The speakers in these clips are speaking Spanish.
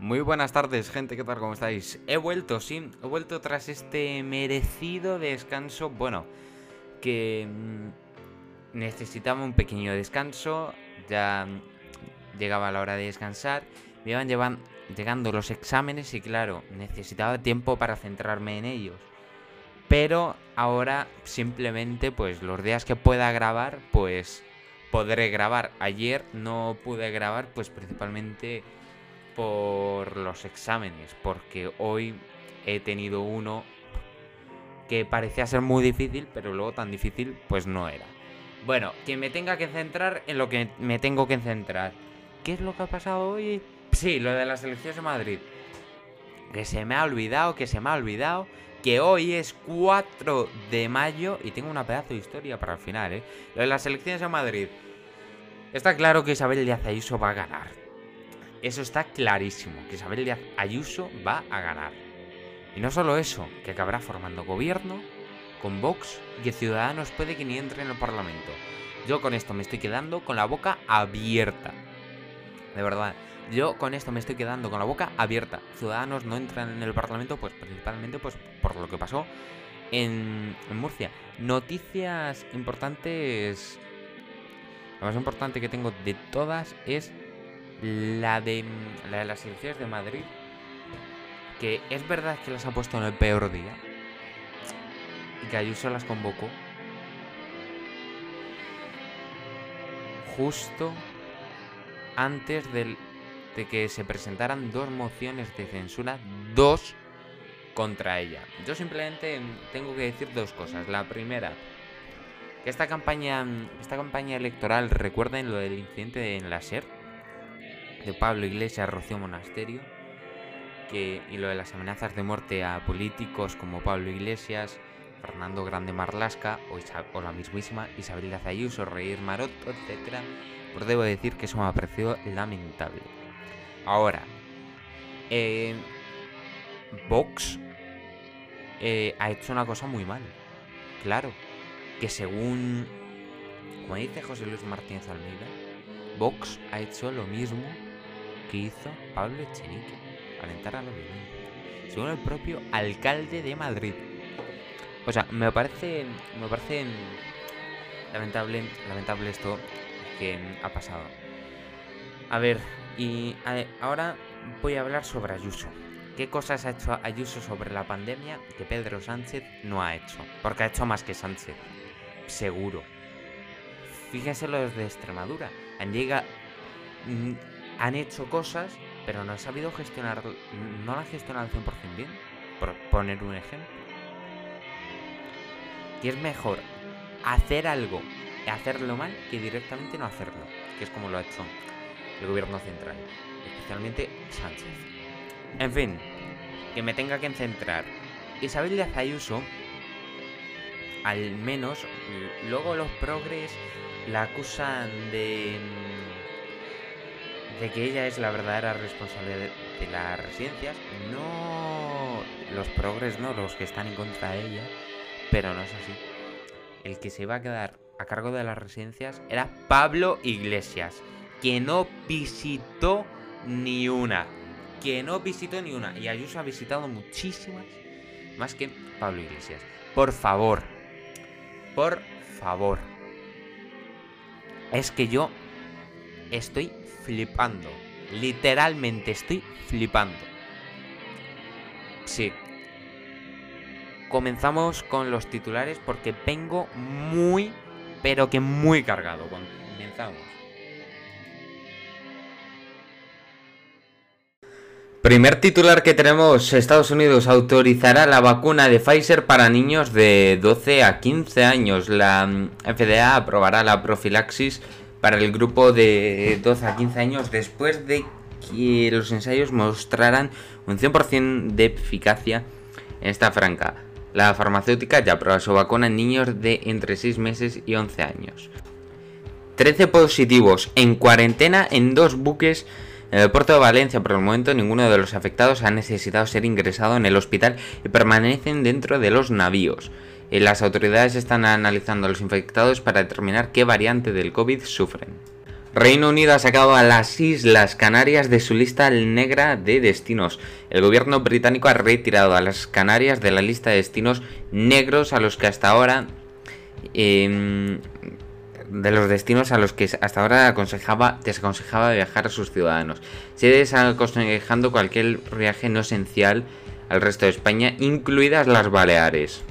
Muy buenas tardes, gente, ¿qué tal? ¿Cómo estáis? He vuelto, sí, he vuelto tras este merecido descanso, bueno, que mm, necesitaba un pequeño descanso, ya llegaba la hora de descansar, me iban llegando los exámenes y claro, necesitaba tiempo para centrarme en ellos. Pero ahora simplemente, pues los días que pueda grabar, pues podré grabar. Ayer no pude grabar, pues principalmente por los exámenes, porque hoy he tenido uno que parecía ser muy difícil, pero luego tan difícil pues no era. Bueno, que me tenga que centrar en lo que me tengo que centrar. ¿Qué es lo que ha pasado hoy? Sí, lo de las elecciones de Madrid. Que se me ha olvidado, que se me ha olvidado. Que hoy es 4 de mayo y tengo una pedazo de historia para el final, ¿eh? Lo de las elecciones de Madrid. Está claro que Isabel Díaz Ayuso va a ganar. Eso está clarísimo, que Isabel Díaz Ayuso va a ganar. Y no solo eso, que acabará formando gobierno con Vox y que Ciudadanos puede que ni entre en el Parlamento. Yo con esto me estoy quedando con la boca abierta. De verdad, yo con esto me estoy quedando con la boca abierta. Ciudadanos no entran en el Parlamento, pues principalmente pues, por lo que pasó en, en Murcia. Noticias importantes. La más importante que tengo de todas es la de, la de las elecciones de Madrid, que es verdad que las ha puesto en el peor día y que Ayuso las convocó justo antes del, de que se presentaran dos mociones de censura, dos contra ella. Yo simplemente tengo que decir dos cosas. La primera, que esta campaña, esta campaña electoral, recuerden lo del incidente en la SER, de Pablo Iglesias Rocío Monasterio que, y lo de las amenazas de muerte a políticos como Pablo Iglesias, Fernando Grande Marlasca o, la mismísima Isabel Ayuso, Reír Maroto, etc. Pues debo decir que eso me ha parecido lamentable. Ahora, eh, Vox eh, ha hecho una cosa muy mal. Claro, que según, como dice José Luis Martínez Almeida, Vox ha hecho lo mismo que hizo Pablo Echenique, alentar a la violencia, según el propio alcalde de Madrid. O sea, me parece, me parece lamentable, lamentable esto que ha pasado. A ver, y ahora voy a hablar sobre Ayuso. ¿Qué cosas ha hecho Ayuso sobre la pandemia que Pedro Sánchez no ha hecho? Porque ha hecho más que Sánchez, seguro. Fíjense los de Extremadura. Han llegado, han hecho cosas, pero no han sabido gestionar, no la han gestionado al 100% bien, por poner un ejemplo. Y es mejor hacer algo y hacerlo mal que directamente no hacerlo, que es como lo ha hecho el gobierno central, especialmente Sánchez. En fin, que me tenga que centrar. Isabel de Ayuso, al menos, luego los progres la acusan de de que ella es la verdadera responsable de, las residencias, no los progres, no los que están en contra de ella, pero no es así. El que se iba a quedar a cargo de las residencias era Pablo Iglesias, que no visitó ni una. Que no visitó ni una. Y Ayuso ha visitado muchísimas más que Pablo Iglesias. Por favor. Por favor. Es que yo estoy flipando. Literalmente estoy flipando. Sí. Comenzamos con los titulares porque vengo muy, pero que muy cargado. Comenzamos. Primer titular que tenemos, Estados Unidos autorizará la vacuna de Pfizer para niños de 12 a 15 años. La mm, FDA aprobará la profilaxis para el grupo de 12 a 15 años después de que los ensayos mostraran un 100% de eficacia en esta franca. La farmacéutica ya prueba su vacuna en niños de entre 6 meses y 11 años. 13 positivos en cuarentena en dos buques en el puerto de Valencia. Por el momento ninguno de los afectados ha necesitado ser ingresado en el hospital y permanecen dentro de los navíos. Las autoridades están analizando a los infectados para determinar qué variante del COVID sufren. Reino Unido ha sacado a las Islas Canarias de su lista negra de destinos. El gobierno británico ha retirado a las Canarias de la lista de destinos negros a los que hasta ahora... Em, de los destinos a los que hasta ahora aconsejaba, desaconsejaba viajar a sus ciudadanos. Sigue desaconsejando cualquier viaje no esencial al resto de España, incluidas las Baleares.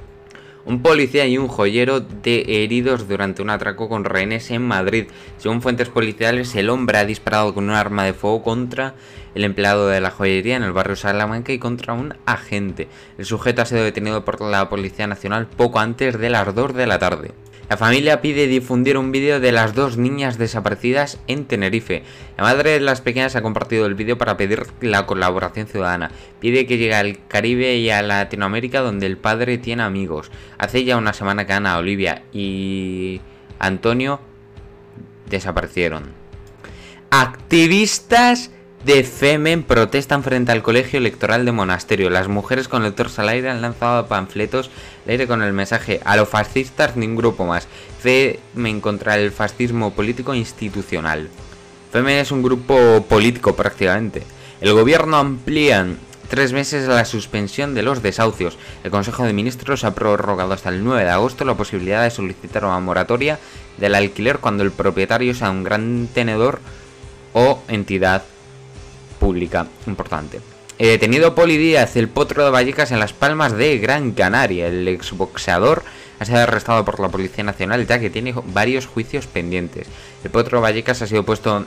Un policía y un joyero de heridos durante un atraco con rehenes en Madrid. Según fuentes policiales, el hombre ha disparado con un arma de fuego contra el empleado de la joyería en el barrio Salamanca y contra un agente. El sujeto ha sido detenido por la Policía Nacional poco antes de las 2 de la tarde. La familia pide difundir un vídeo de las dos niñas desaparecidas en Tenerife. La madre de las pequeñas ha compartido el vídeo para pedir la colaboración ciudadana. Pide que llegue al Caribe y a Latinoamérica donde el padre tiene amigos. Hace ya una semana que Ana, Olivia y Antonio desaparecieron. Activistas de Femen protestan frente al colegio electoral de Monasterio. Las mujeres con el torso al aire han lanzado panfletos al aire con el mensaje a los fascistas ni un grupo más. Femen contra el fascismo político institucional. Femen es un grupo político prácticamente. El gobierno amplía tres meses la suspensión de los desahucios. El Consejo de Ministros ha prorrogado hasta el 9 de agosto la posibilidad de solicitar una moratoria del alquiler cuando el propietario sea un gran tenedor o entidad pública importante. Detenido Poli Díaz, el potro de Vallecas en las Palmas de Gran Canaria. El exboxeador ha sido arrestado por la Policía Nacional ya que tiene varios juicios pendientes. El potro de Vallecas ha sido puesto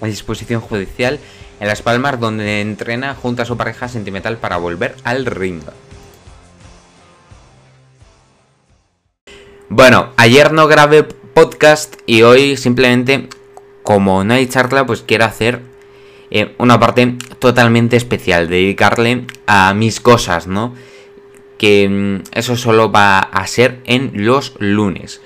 a disposición judicial en Las Palmas donde entrena junto a su pareja sentimental para volver al ring. Bueno, ayer no grabé podcast y hoy simplemente como no hay charla pues quiero hacer eh, una parte totalmente especial, dedicarle a mis cosas, ¿no? Que mm, eso solo va a ser en los lunes.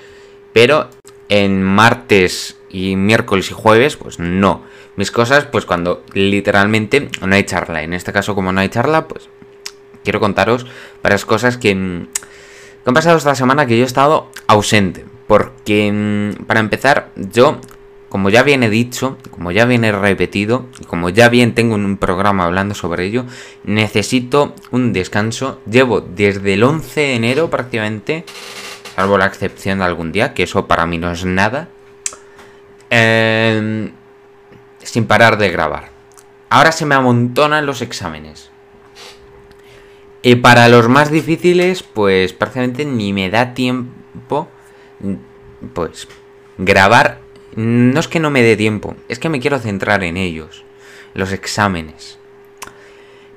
Pero en martes y miércoles y jueves, pues no. Mis cosas, pues cuando literalmente no hay charla. En este caso, como no hay charla, pues quiero contaros varias cosas que, mm, que han pasado esta semana que yo he estado ausente. Porque, mm, para empezar, yo como ya viene dicho, como ya viene repetido, como ya bien tengo un programa hablando sobre ello, necesito un descanso. Llevo desde el 11 de enero prácticamente, salvo la excepción de algún día, que eso para mí no es nada, em, sin parar de grabar. Ahora se me amontonan los exámenes. Y para los más difíciles, pues prácticamente ni me da tiempo, pues, grabar no es que no me dé tiempo, es que me quiero centrar en ellos, los exámenes.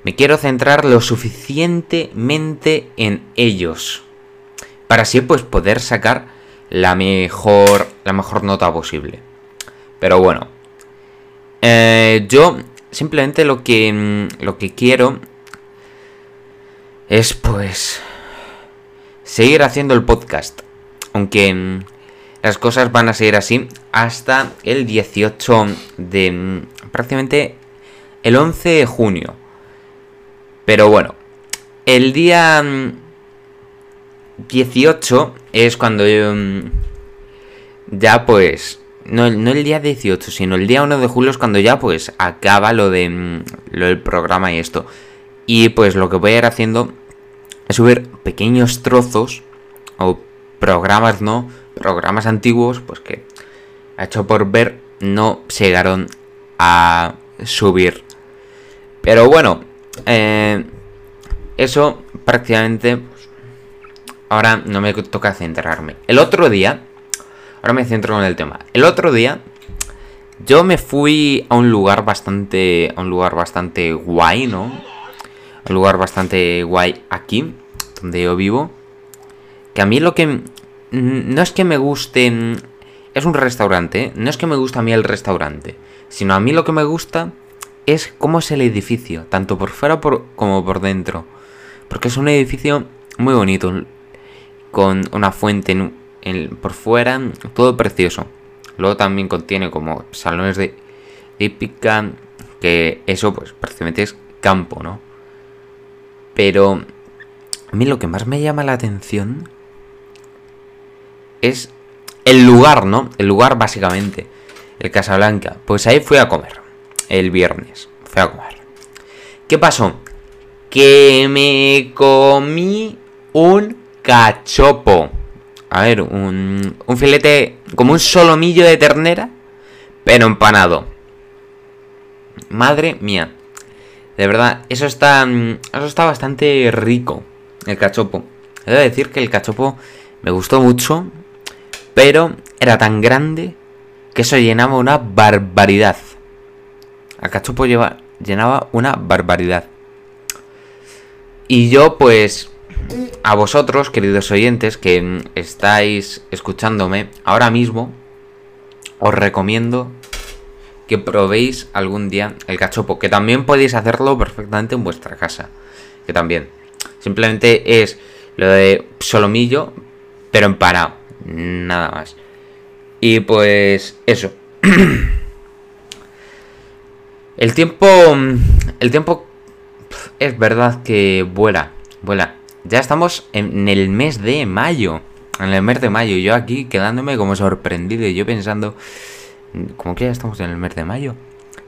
Me quiero centrar lo suficientemente en ellos. Para así pues poder sacar la mejor, la mejor nota posible. Pero bueno. Eh, yo simplemente lo que, mm, lo que quiero es pues seguir haciendo el podcast. Aunque mm, las cosas van a seguir así hasta el 18 de... Mm, prácticamente el 11 de junio. Pero bueno, el día 18 mm, es cuando. Mm, ya pues... No, no, el día 18, sino el día 1 de julio es cuando ya pues acaba lo de lo del programa y esto. Y pues lo que voy a ir haciendo es subir pequeños trozos o programas, ¿no? Programas antiguos, pues que ha hecho por ver, no llegaron a subir. Pero bueno, eh, eso prácticamente pues, ahora no me toca centrarme. El otro día, ahora me centro con el tema. El otro día yo me fui a un lugar bastante, a un lugar bastante guay, ¿no? Un lugar bastante guay aquí, donde yo vivo. Que a mí lo que no es que me guste... Es un restaurante, no es que me guste a mí el restaurante, sino a mí lo que me gusta es cómo es el edificio, tanto por fuera como por dentro. Porque es un edificio muy bonito, con una fuente por fuera, todo precioso. Luego también contiene como salones de hípica, que eso pues prácticamente es campo, ¿no? Pero a mí lo que más me llama la atención es el lugar, ¿no? El lugar básicamente. el Casablanca. Pues ahí fui a comer. El viernes. Fui a comer. ¿Qué pasó? Que me comí un cachopo. A ver, un, un filete como un solomillo de ternera, pero empanado. Madre mía. De verdad, eso está, eso está bastante rico, el cachopo. He de decir que el cachopo me gustó mucho, pero era tan grande que eso llenaba una barbaridad. El cachopo lleva, llenaba una barbaridad. Y yo, pues, a vosotros, queridos oyentes, que estáis escuchándome ahora mismo, os recomiendo que probéis algún día el cachopo, que también podéis hacerlo perfectamente en vuestra casa, que también. Simplemente es lo de solomillo, pero empanado, nada más. Y pues eso. el tiempo el tiempo es verdad que vuela, vuela. Ya estamos en el mes de mayo. En el mes de mayo. Yo aquí quedándome como sorprendido. Y yo pensando. ¿Cómo que ya estamos en el mes de mayo?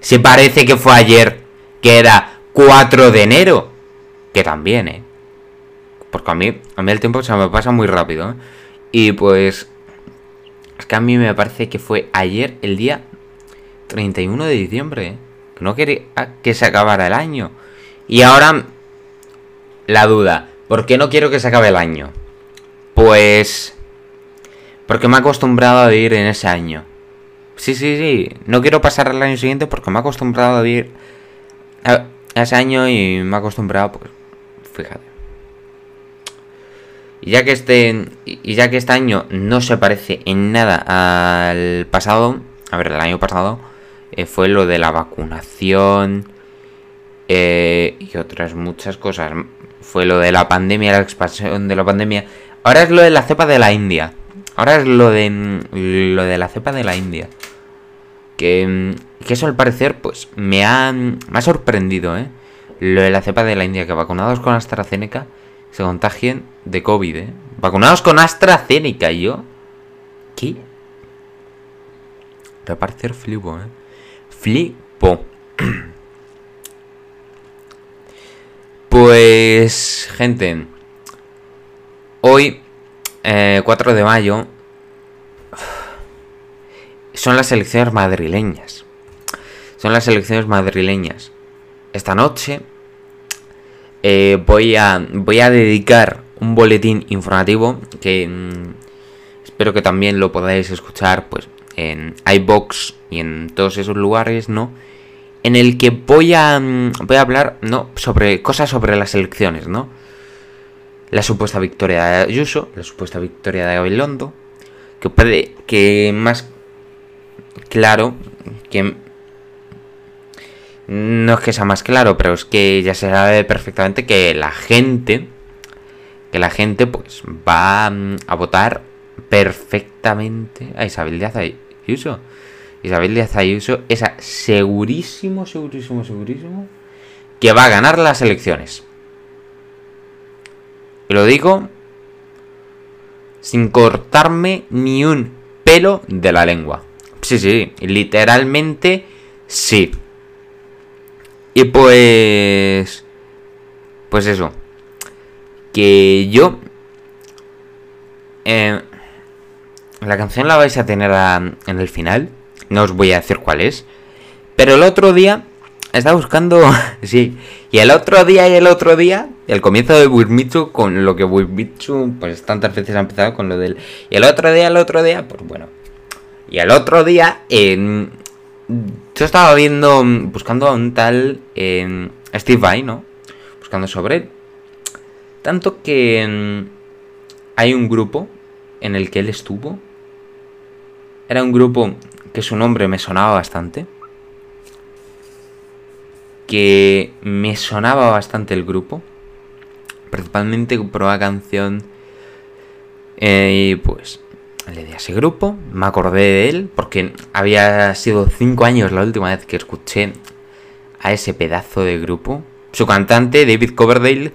Se parece que fue ayer. Que era 4 de enero. Que también, ¿eh? Porque a mí, a mí el tiempo se me pasa muy rápido. ¿eh? Y pues. Es que a mí me parece que fue ayer el día 31 de diciembre. ¿eh? No quería que se acabara el año. Y ahora. La duda. ¿Por qué no quiero que se acabe el año? Pues... Porque me he acostumbrado a vivir en ese año. Sí, sí, sí. No quiero pasar al año siguiente porque me he acostumbrado a vivir a ese año y me he acostumbrado, pues... Fíjate. Y ya que este, y ya que este año no se parece en nada al pasado, a ver, el año pasado eh, fue lo de la vacunación eh, y otras muchas cosas fue lo de la pandemia, la expansión de la pandemia. Ahora es lo de la cepa de la India. Ahora es lo de mm, lo de la cepa de la India. Que, mm, que eso al parecer pues me ha, me ha sorprendido, ¿eh? Lo de la cepa de la India, que vacunados con AstraZeneca se contagien de COVID, ¿eh? Vacunados con AstraZeneca, yo. ¿Qué? Parecer flipo, ¿eh? Flipo. Pues, gente, hoy, 4 eh, de mayo, son las elecciones madrileñas. Son las elecciones madrileñas. Esta noche eh, voy, a, voy a dedicar un boletín informativo que mm, espero que también lo podáis escuchar pues en iBox y en todos esos lugares, ¿no? en el que voy a, mm, voy a hablar ¿no? sobre cosas sobre las elecciones, ¿no? La supuesta victoria de Ayuso, la supuesta victoria de Gabilondo, que puede que más claro que no es que sea más claro, pero es que ya se sabe perfectamente que la gente que la gente pues va mm, a votar perfectamente a Isabel Díaz Ayuso. Isabel Díaz Ayuso es segurísimo, segurísimo, segurísimo que va a ganar las elecciones. Y lo digo sin cortarme ni un pelo de la lengua. Sí, sí, literalmente sí. Y pues... Pues eso. Que yo... Eh, la canción la vais a tener en el final. No os voy a decir cuál es. Pero el otro día estaba buscando. sí. Y el otro día y el otro día. El comienzo de Wismitsu. Con lo que Wismitsu. Pues tantas veces ha empezado con lo del. Y el otro día, el otro día. Pues bueno. Y el otro día. En... Yo estaba viendo. Buscando a un tal. En Steve Vai, ¿no? Buscando sobre él. Tanto que. Hay un grupo. En el que él estuvo. Era un grupo que su nombre me sonaba bastante. Que me sonaba bastante el grupo. Principalmente por una canción. Eh, y pues le di a ese grupo, me acordé de él, porque había sido cinco años la última vez que escuché a ese pedazo de grupo. Su cantante, David Coverdale,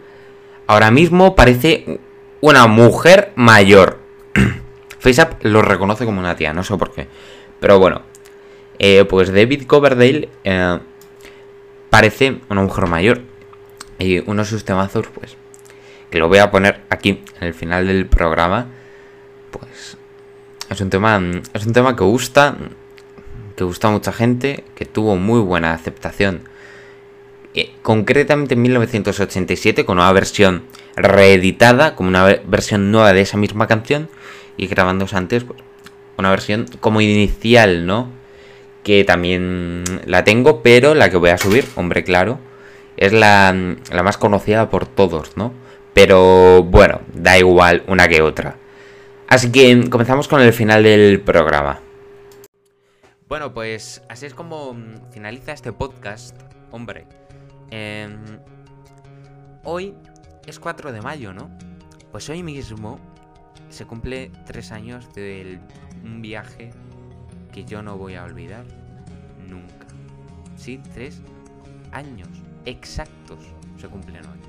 ahora mismo parece una mujer mayor. FaceApp lo reconoce como una tía, no sé por qué. Pero bueno, eh, pues David Coverdale eh, parece una mujer mayor. Y uno de sus temazos, pues, que lo voy a poner aquí, en el final del programa, es un tema, es un tema que gusta, que gusta a mucha gente, que tuvo muy buena aceptación. Eh, concretamente en 1987, con una versión reeditada, como una versión nueva de esa misma canción, y grabándose antes, pues, una versión como inicial, ¿no? Que también la tengo, pero la que voy a subir, hombre, claro, es la, la más conocida por todos, ¿no? Pero bueno, da igual una que otra. Así que comenzamos con el final del programa. Bueno, pues así es como finaliza este podcast, hombre. Em, hoy es 4 de mayo, ¿no? Pues hoy mismo se cumple tres años de un viaje que yo no voy a olvidar nunca. Sí, tres años exactos se cumplen hoy.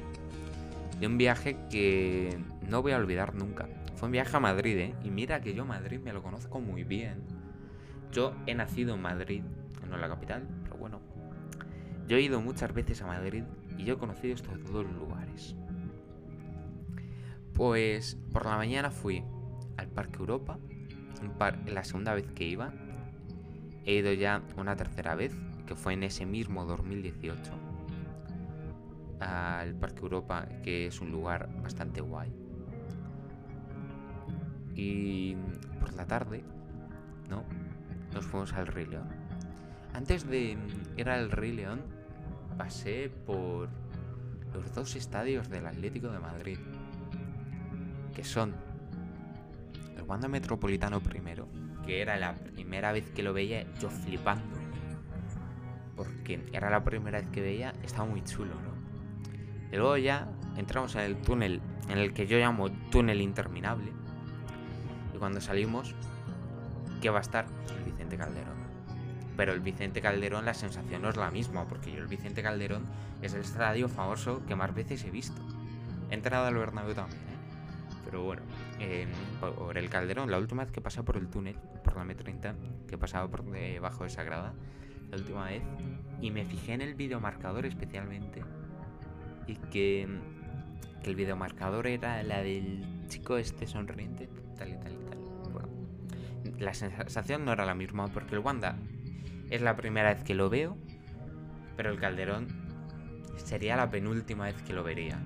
De un viaje que no voy a olvidar nunca. Fue viaje a Madrid, ¿eh? Y mira que yo Madrid me lo conozco muy bien. Yo he nacido en Madrid, no en la capital, pero bueno. Yo he ido muchas veces a Madrid y yo he conocido estos dos lugares. Pues por la mañana fui al Parque Europa, la segunda vez que iba. He ido ya una tercera vez, que fue en ese mismo 2018, al Parque Europa, que es un lugar bastante guay. Y por la tarde, ¿no? Nos fuimos al Rey León. Antes de ir al Rey León, pasé por los dos estadios del Atlético de Madrid que son el Wanda Metropolitano primero, que era la primera vez que lo veía yo flipando, porque era la primera vez que veía, estaba muy chulo, ¿no? Y luego ya entramos en el túnel, en el que yo llamo túnel interminable, y cuando salimos, ¿qué va a estar? El Vicente Calderón. Pero el Vicente Calderón la sensación no es la misma, porque yo el Vicente Calderón es el estadio famoso que más veces he visto. He entrado al Bernabéu también, ¿eh? Pero bueno, por el Calderón, la última vez que pasé por el túnel, por la M30, que pasaba por debajo de Sagrada, la última vez, y me fijé en el videomarcador especialmente, y que, que el videomarcador era la del chico este sonriente, tal y tal la sensación no era la misma, porque el Wanda es la primera vez que lo veo, pero el Calderón sería la penúltima vez que lo vería.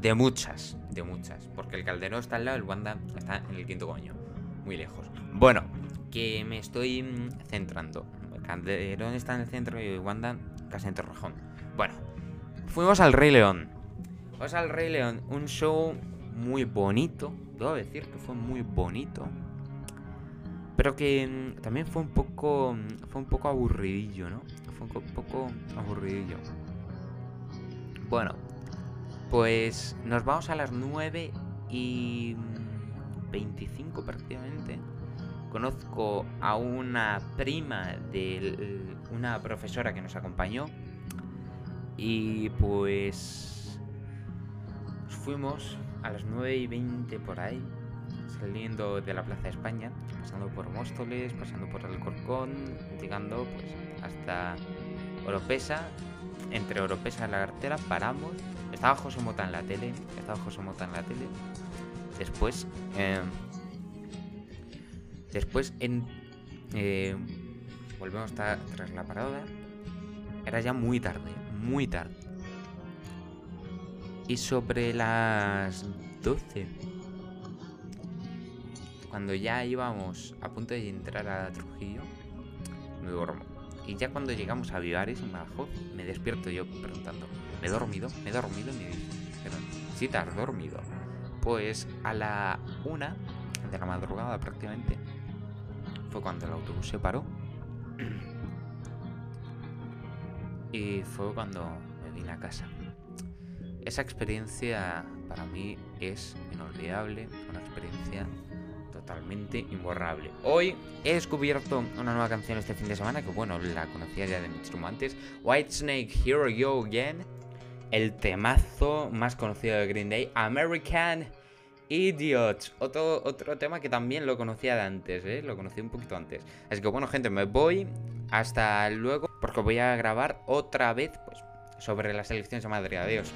De muchas, de muchas. Porque el Calderón está al lado, el Wanda está en el quinto coño. Muy lejos. Bueno, que me estoy mm, centrando. El Calderón está en el centro y Wanda casi en Torrejón. Bueno, fuimos al Rey León. Fuimos al Rey León. Un show muy bonito. Debo decir que fue muy bonito. Pero que mm, también fue un poco. Mm, fue un poco aburridillo, ¿no? Fue un poco aburridillo. Bueno, pues nos vamos a las 9 y 25 prácticamente. Conozco a una prima de una profesora que nos acompañó. Y pues fuimos a las 9 y 20 por ahí, saliendo de la Plaza de España, pasando por Móstoles, pasando por Alcorcón, llegando pues hasta Oropesa. Entre Oropesa y la cartera paramos estaba José Mota en la tele. Estaba José Mota en la tele. Después. Eh, después en. Eh, volvemos tras la parada. Era ya muy tarde. Muy tarde. Y sobre las 12. Cuando ya íbamos a punto de entrar a Trujillo. Me duermo. Y ya cuando llegamos a Vivares, me despierto yo preguntando me he dormido, me he dormido y me dijeron, sí, te has dormido. Pues a la una de la madrugada prácticamente fue cuando el autobús se paró. Y fue cuando me vine a casa. Esa experiencia para mí es inolvidable, una experiencia totalmente imborrable. Hoy he descubierto una nueva canción este fin de semana que bueno, la conocía ya de muchísimo antes. White Snake, Here We Go Again el temazo más conocido de Green Day, American Idiots. Otro, otro tema que también lo conocía de antes, ¿eh? Lo conocí un poquito antes. Así que bueno, gente, me voy. hasta luego, porque voy a grabar otra vez pues, sobre las elecciones de Madrid. Adiós.